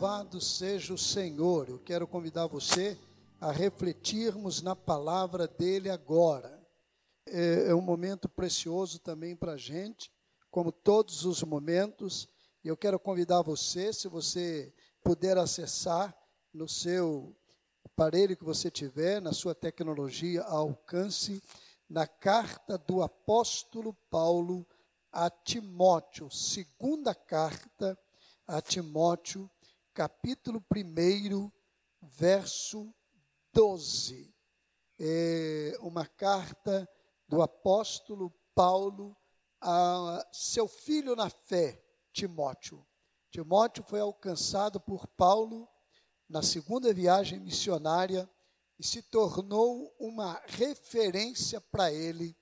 Louvado seja o Senhor. Eu quero convidar você a refletirmos na palavra dele agora. É, é um momento precioso também para a gente, como todos os momentos. E eu quero convidar você, se você puder acessar no seu aparelho que você tiver, na sua tecnologia, alcance, na carta do apóstolo Paulo a Timóteo, segunda carta a Timóteo, capítulo 1, verso 12. É uma carta do apóstolo Paulo a seu filho na fé, Timóteo. Timóteo foi alcançado por Paulo na segunda viagem missionária e se tornou uma referência para ele,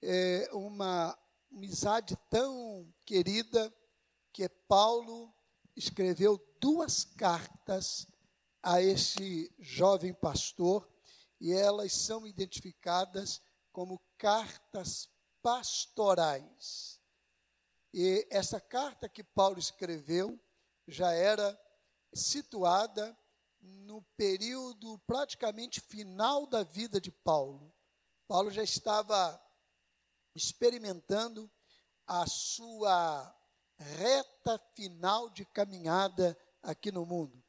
é, uma amizade tão querida que Paulo escreveu duas cartas a esse jovem pastor e elas são identificadas como cartas pastorais. E essa carta que Paulo escreveu já era situada no período praticamente final da vida de Paulo. Paulo já estava experimentando a sua reta final de caminhada aqui no mundo.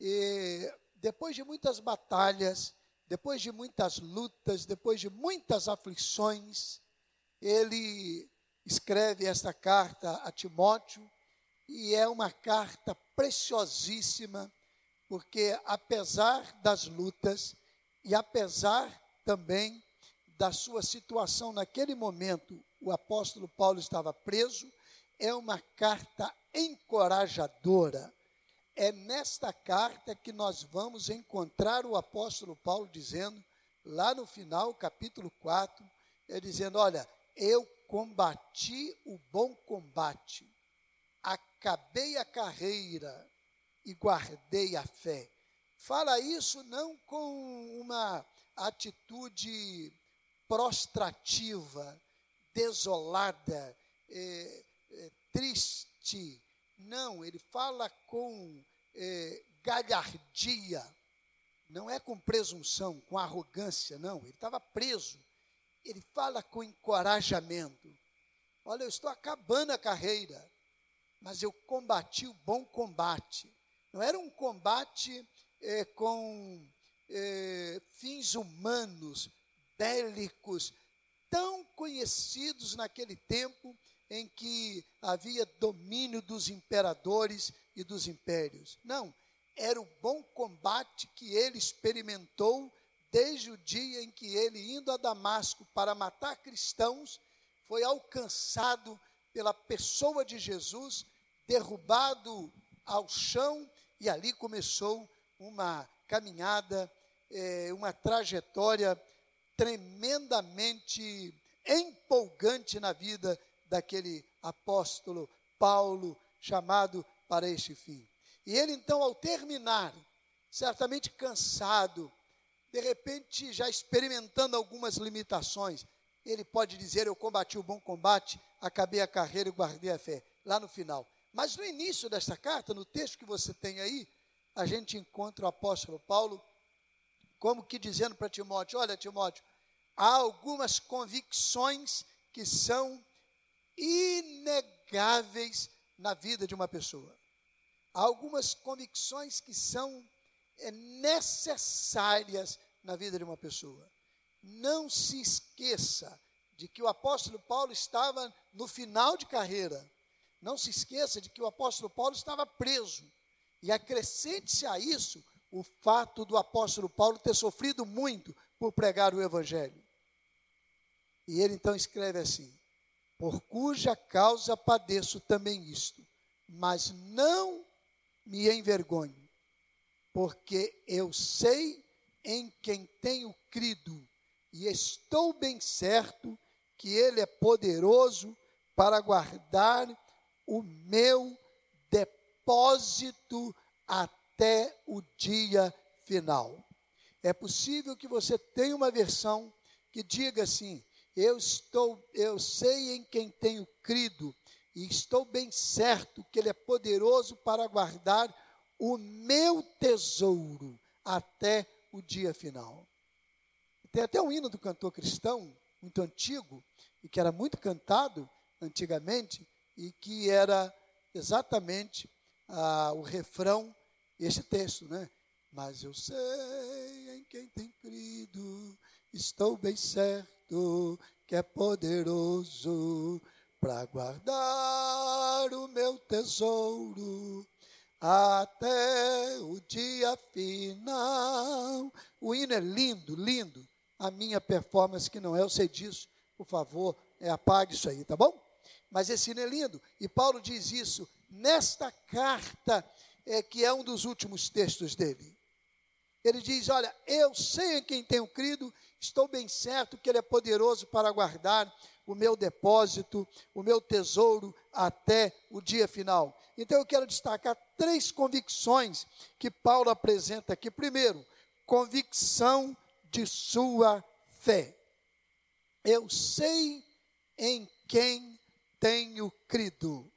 E depois de muitas batalhas, depois de muitas lutas, depois de muitas aflições, ele escreve esta carta a Timóteo e é uma carta preciosíssima, porque apesar das lutas e apesar também da sua situação naquele momento, o apóstolo Paulo estava preso, é uma carta encorajadora. É nesta carta que nós vamos encontrar o apóstolo Paulo dizendo, lá no final, capítulo 4, é dizendo: Olha, eu combati o bom combate, acabei a carreira e guardei a fé. Fala isso não com uma atitude prostrativa, desolada, é, é, triste. Não, ele fala com é, galhardia, não é com presunção, com arrogância, não. Ele estava preso. Ele fala com encorajamento. Olha, eu estou acabando a carreira, mas eu combati o bom combate. Não era um combate é, com é, fins humanos, bélicos, tão conhecidos naquele tempo em que havia domínio dos imperadores e dos impérios. Não, era o bom combate que ele experimentou desde o dia em que ele, indo a Damasco para matar cristãos, foi alcançado pela pessoa de Jesus, derrubado ao chão, e ali começou uma caminhada, é, uma trajetória tremendamente empolgante na vida daquele apóstolo Paulo, chamado para este fim. E ele então, ao terminar, certamente cansado, de repente já experimentando algumas limitações, ele pode dizer: Eu combati o bom combate, acabei a carreira e guardei a fé, lá no final. Mas no início desta carta, no texto que você tem aí, a gente encontra o apóstolo Paulo como que dizendo para Timóteo: Olha, Timóteo, há algumas convicções que são inegáveis na vida de uma pessoa. Há algumas convicções que são é, necessárias na vida de uma pessoa. Não se esqueça de que o apóstolo Paulo estava no final de carreira. Não se esqueça de que o apóstolo Paulo estava preso. E acrescente-se a isso o fato do apóstolo Paulo ter sofrido muito por pregar o evangelho. E ele então escreve assim: Por cuja causa padeço também isto, mas não me envergonho, porque eu sei em quem tenho crido, e estou bem certo que ele é poderoso para guardar o meu depósito até o dia final. É possível que você tenha uma versão que diga assim: eu estou, eu sei em quem tenho crido e estou bem certo que ele é poderoso para guardar o meu tesouro até o dia final. Tem até um hino do cantor cristão, muito antigo, e que era muito cantado antigamente, e que era exatamente ah, o refrão, este texto, né? Mas eu sei em quem tem crido, estou bem certo que é poderoso para guardar o meu tesouro até o dia final. O hino é lindo, lindo. A minha performance, que não é, eu sei disso, por favor, é, apague isso aí, tá bom? Mas esse hino é lindo. E Paulo diz isso nesta carta, é, que é um dos últimos textos dele. Ele diz: Olha, eu sei em quem tenho crido, estou bem certo que Ele é poderoso para guardar o meu depósito, o meu tesouro até o dia final. Então eu quero destacar três convicções que Paulo apresenta aqui. Primeiro, convicção de sua fé. Eu sei em quem tenho crido.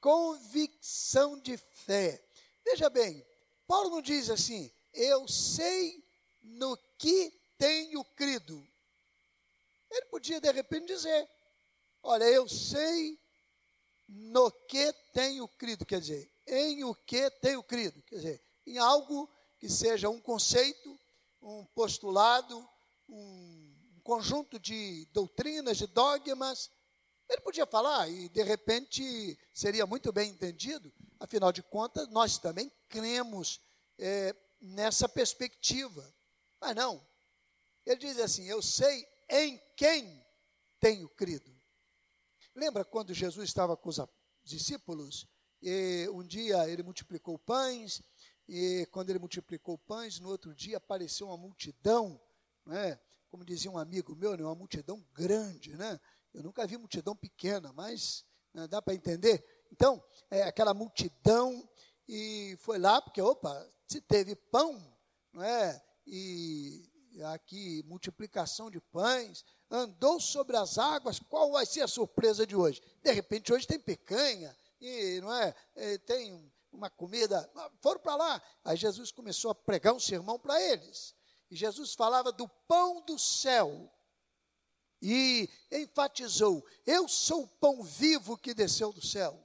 Convicção de fé. Veja bem, Paulo não diz assim, eu sei no que tenho crido. Ele podia de repente dizer: Olha, eu sei no que tenho crido, quer dizer, em o que tenho crido, quer dizer, em algo que seja um conceito, um postulado, um conjunto de doutrinas, de dogmas. Ele podia falar e de repente seria muito bem entendido, afinal de contas, nós também cremos é, nessa perspectiva. Mas não, ele diz assim: Eu sei em quem tenho crido. Lembra quando Jesus estava com os discípulos? E um dia ele multiplicou pães, e quando ele multiplicou pães, no outro dia apareceu uma multidão, né? como dizia um amigo meu, né? uma multidão grande. Né? Eu nunca vi multidão pequena, mas né? dá para entender? Então, é aquela multidão, e foi lá, porque, opa, se teve pão, não é? E aqui multiplicação de pães, andou sobre as águas, qual vai ser a surpresa de hoje? De repente hoje tem picanha, e não é, e tem uma comida, foram para lá. Aí Jesus começou a pregar um sermão para eles. E Jesus falava do pão do céu. E enfatizou: Eu sou o pão vivo que desceu do céu.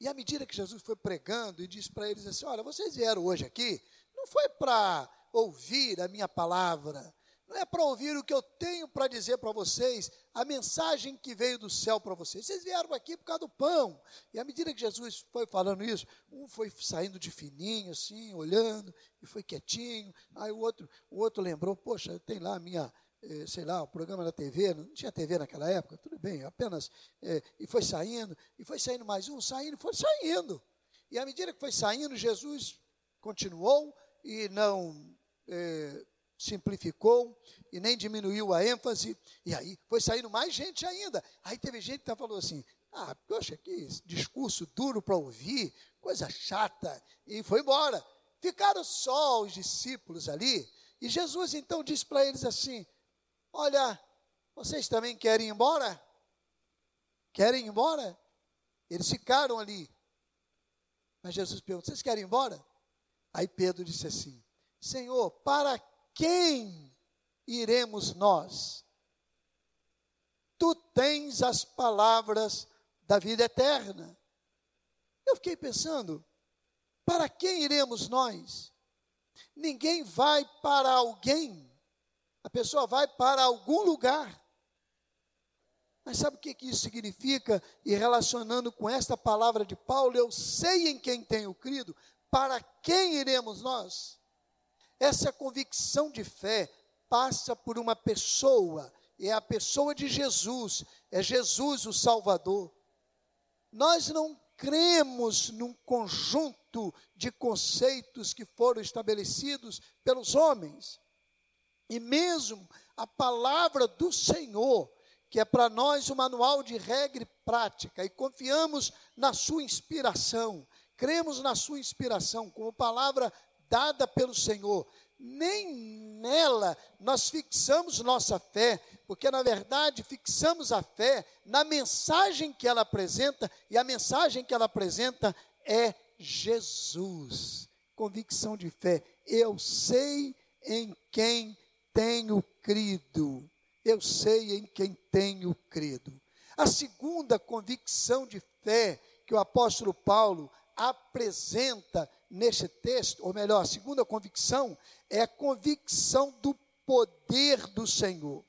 E à medida que Jesus foi pregando e disse para eles assim: Olha, vocês vieram hoje aqui, não foi para ouvir a minha palavra, não é para ouvir o que eu tenho para dizer para vocês, a mensagem que veio do céu para vocês. Vocês vieram aqui por causa do pão. E à medida que Jesus foi falando isso, um foi saindo de fininho, assim, olhando, e foi quietinho. Aí o outro, o outro lembrou: Poxa, tem lá a minha. Eh, sei lá, o programa na TV, não tinha TV naquela época, tudo bem, apenas, eh, e foi saindo, e foi saindo mais um, saindo, foi saindo. E à medida que foi saindo, Jesus continuou e não é, simplificou e nem diminuiu a ênfase, e aí foi saindo mais gente ainda. Aí teve gente que falou assim: ah, poxa, que discurso duro para ouvir, coisa chata, e foi embora. Ficaram só os discípulos ali, e Jesus então disse para eles assim: Olha, vocês também querem ir embora? Querem ir embora? Eles ficaram ali. Mas Jesus perguntou: Vocês querem ir embora? Aí Pedro disse assim: Senhor, para quem iremos nós? Tu tens as palavras da vida eterna. Eu fiquei pensando, para quem iremos nós? Ninguém vai para alguém, a pessoa vai para algum lugar. Mas sabe o que, isso significa? E relacionando com esta palavra de Paulo, eu sei em quem tenho crido, para quem iremos nós? Essa convicção de fé passa por uma pessoa, é a pessoa de Jesus, é Jesus o Salvador. Nós não cremos num conjunto de conceitos que foram estabelecidos pelos homens. E mesmo a palavra do Senhor, que é para nós o manual de regra e prática, e confiamos na sua inspiração, cremos na sua inspiração como palavra dada pelo Senhor, nem nela nós fixamos nossa fé, porque na verdade fixamos a fé na mensagem que ela apresenta, e a mensagem que ela apresenta é Jesus. Convicção de fé. Eu sei em quem tenho crido. Eu sei em quem tenho crido. A segunda convicção de fé que o apóstolo Paulo apresenta neste texto, ou melhor, a segunda convicção é a convicção do poder do Senhor.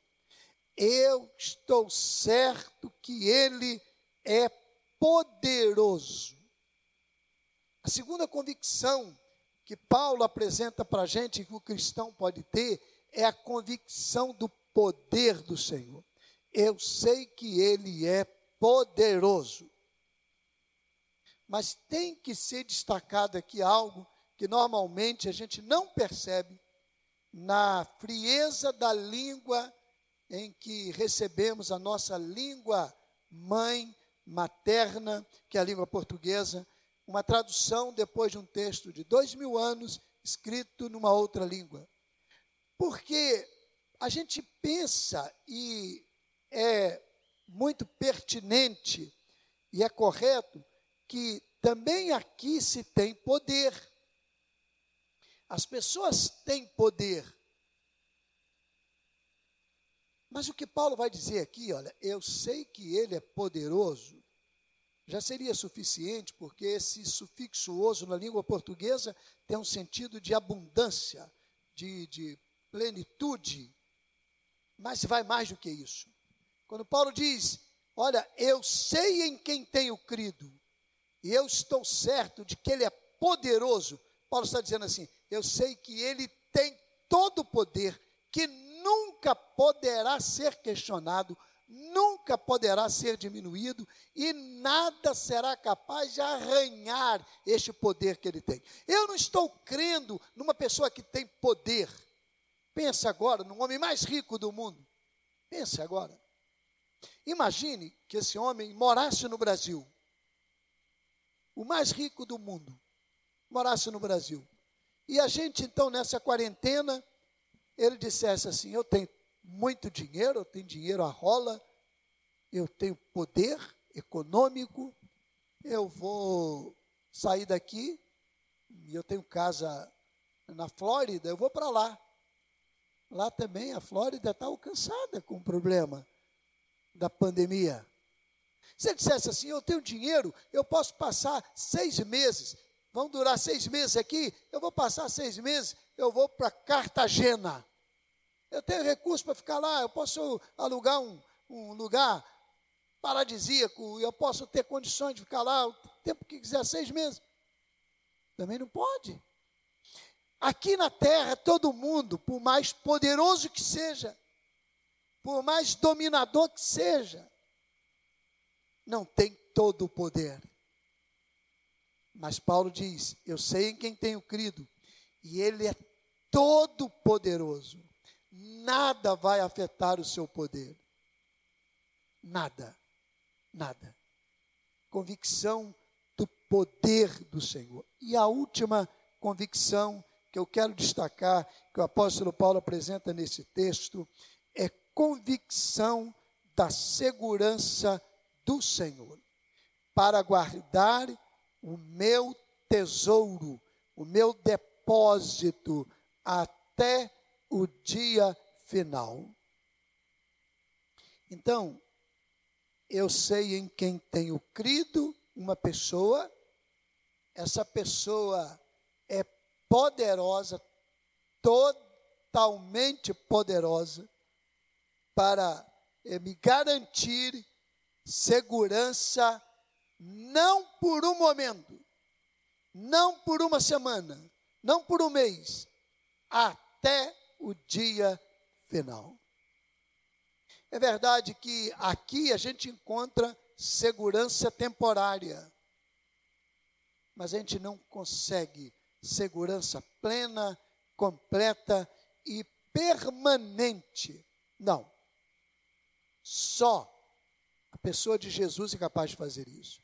Eu estou certo que Ele é poderoso. A segunda convicção que Paulo apresenta para a gente, que o cristão pode ter, é a convicção do poder do Senhor. Eu sei que Ele é poderoso. Mas tem que ser destacado aqui algo que normalmente a gente não percebe na frieza da língua em que recebemos a nossa língua mãe materna, que é a língua portuguesa, uma tradução depois de um texto de dois mil anos, escrito numa outra língua. Porque a gente pensa e é muito pertinente e é correto que também aqui se tem poder. As pessoas têm poder. Mas o que Paulo vai dizer aqui, olha, eu sei que ele é poderoso, já seria suficiente, porque esse sufixo oso na língua portuguesa tem um sentido de abundância, de, de plenitude, mas vai mais do que isso. Quando Paulo diz, olha, eu sei em quem tenho crido, e eu estou certo de que ele é poderoso, Paulo está dizendo assim: eu sei que ele tem todo o poder, que nunca poderá ser questionado, nunca poderá ser diminuído e nada será capaz de arranhar este poder que ele tem. Eu não estou crendo numa pessoa que tem poder. Pensa agora no homem mais rico do mundo. Pense agora. Imagine que esse homem morasse no Brasil. O mais rico do mundo morasse no Brasil. E a gente, então, nessa quarentena, ele dissesse assim: Eu tenho muito dinheiro, eu tenho dinheiro a rola, eu tenho poder econômico, eu vou sair daqui, eu tenho casa na Flórida, eu vou para lá. Lá também a Flórida está alcançada com o problema da pandemia. Se ele dissesse assim, eu tenho dinheiro, eu posso passar seis meses, vão durar seis meses aqui, eu vou passar seis meses, eu vou para Cartagena. Eu tenho recurso para ficar lá, eu posso alugar um, um lugar paradisíaco, eu posso ter condições de ficar lá o tempo que quiser, seis meses. Também não pode. Aqui na terra, todo mundo, por mais poderoso que seja, por mais dominador que seja, não tem todo o poder. Mas Paulo diz: Eu sei em quem tenho crido, e Ele é todo poderoso nada vai afetar o seu poder. Nada, nada. Convicção do poder do Senhor. E a última convicção que eu quero destacar, que o apóstolo Paulo apresenta nesse texto, é convicção da segurança do Senhor, para guardar o meu tesouro, o meu depósito até o dia final. Então, eu sei em quem tenho crido, uma pessoa, essa pessoa poderosa, totalmente poderosa, para eh, me garantir segurança, não por um momento, não por uma semana, não por um mês, até o dia final. É verdade que aqui a gente encontra segurança temporária, mas a gente não consegue segurança plena, completa e permanente. Não. Só a pessoa de Jesus é capaz de fazer isso.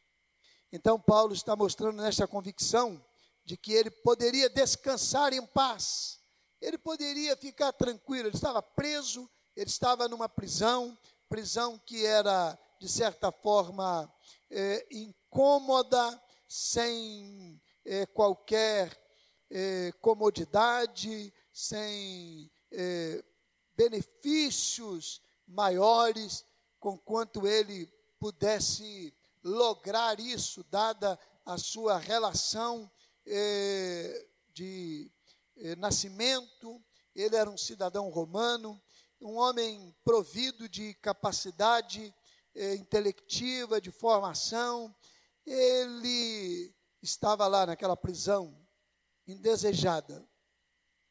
Então, Paulo está mostrando nesta convicção de que ele poderia descansar em paz ele poderia ficar tranquilo, ele estava preso, ele estava numa prisão, prisão que era, de certa forma, é, incômoda, sem é, qualquer é, comodidade, sem é, benefícios maiores, com quanto ele pudesse lograr isso, dada a sua relação eh, de eh, nascimento. Ele era um cidadão romano, um homem provido de capacidade eh, intelectiva, de formação. Ele estava lá naquela prisão, indesejada,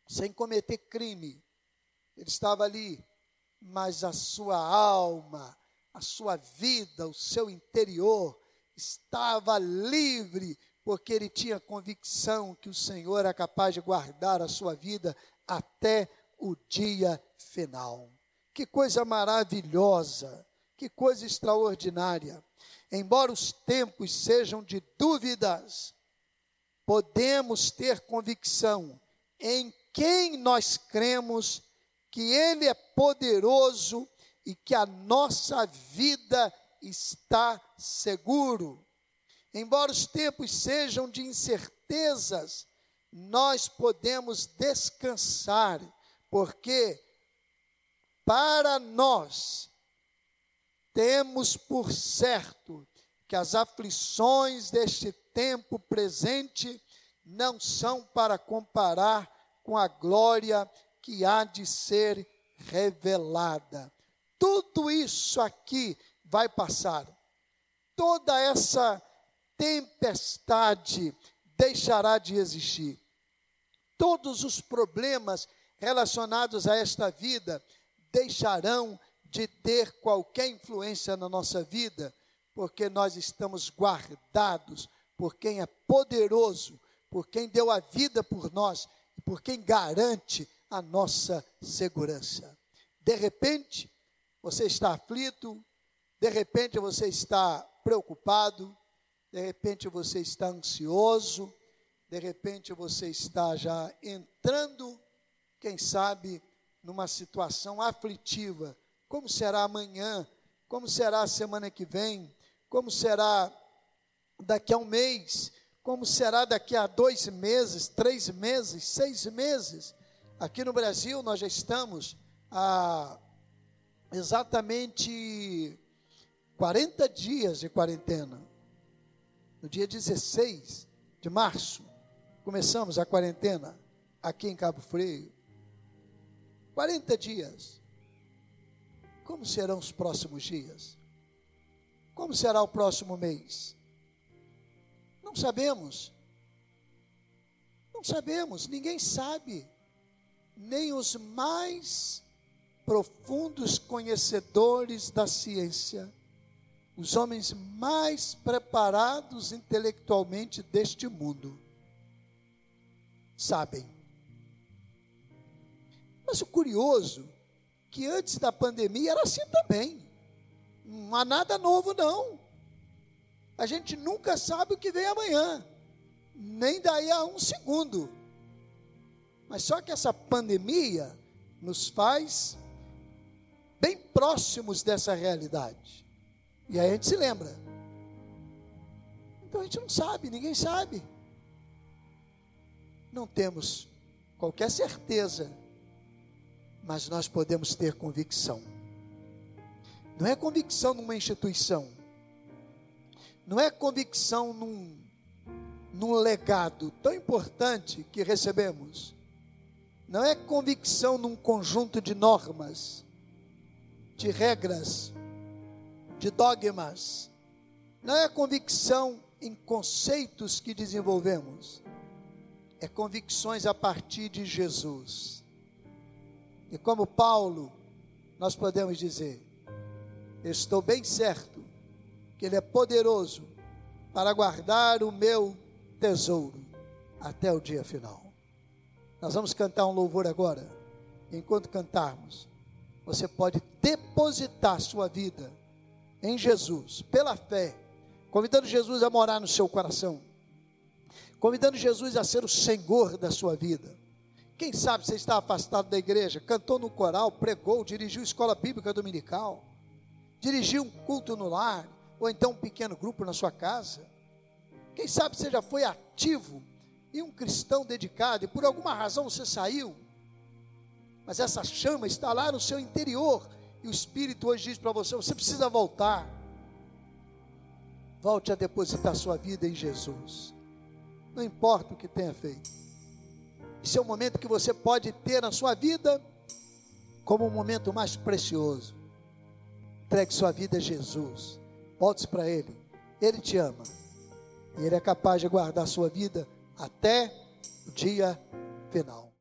sem cometer crime. Ele estava ali, mas a sua alma, a sua vida, o seu interior estava livre, porque ele tinha convicção que o Senhor era capaz de guardar a sua vida até o dia final. Que coisa maravilhosa, que coisa extraordinária. Embora os tempos sejam de dúvidas, podemos ter convicção em quem nós cremos que Ele é poderoso e que a nossa vida está seguro. Embora os tempos sejam de incertezas, nós podemos descansar, porque para nós temos por certo que as aflições deste tempo presente não são para comparar com a glória que há de ser revelada. Tudo isso aqui vai passar. Toda essa tempestade deixará de existir. Todos os problemas relacionados a esta vida deixarão de ter qualquer influência na nossa vida, porque nós estamos guardados por quem é poderoso, por quem deu a vida por nós, por quem garante a nossa segurança. De repente, você está aflito, de repente você está preocupado, de repente você está ansioso, de repente você está já entrando, quem sabe, numa situação aflitiva. Como será amanhã? Como será a semana que vem? Como será daqui a um mês? Como será daqui a dois meses, três meses, seis meses? Aqui no Brasil nós já estamos a exatamente 40 dias de quarentena. No dia 16 de março, começamos a quarentena aqui em Cabo Frio. 40 dias. Como serão os próximos dias? Como será o próximo mês? Não sabemos. Não sabemos, ninguém sabe. Nem os mais profundos conhecedores da ciência, os homens mais preparados intelectualmente deste mundo, sabem. Mas o curioso que antes da pandemia era assim também. Não há nada novo não. A gente nunca sabe o que vem amanhã, nem daí a um segundo. Mas só que essa pandemia nos faz bem próximos dessa realidade. E aí a gente se lembra. Então a gente não sabe, ninguém sabe. Não temos qualquer certeza, mas nós podemos ter convicção. Não é convicção numa instituição, não é convicção num, num legado tão importante que recebemos, não é convicção num conjunto de normas, de regras, de dogmas, não é convicção em conceitos que desenvolvemos, é convicções a partir de Jesus. E como Paulo, nós podemos dizer: estou bem certo que Ele é poderoso para guardar o meu tesouro até o dia final. Nós vamos cantar um louvor agora. Enquanto cantarmos, você pode depositar sua vida em Jesus, pela fé, convidando Jesus a morar no seu coração, convidando Jesus a ser o Senhor da sua vida. Quem sabe você está afastado da igreja, cantou no coral, pregou, dirigiu escola bíblica dominical, dirigiu um culto no lar, ou então um pequeno grupo na sua casa. Quem sabe você já foi ativo e um cristão dedicado e por alguma razão você saiu, mas essa chama está lá no seu interior e o Espírito hoje diz para você: você precisa voltar. Volte a depositar sua vida em Jesus. Não importa o que tenha feito. Esse é o momento que você pode ter na sua vida como o momento mais precioso. Entregue sua vida a Jesus. Volte para Ele. Ele te ama. E Ele é capaz de guardar sua vida até o dia final.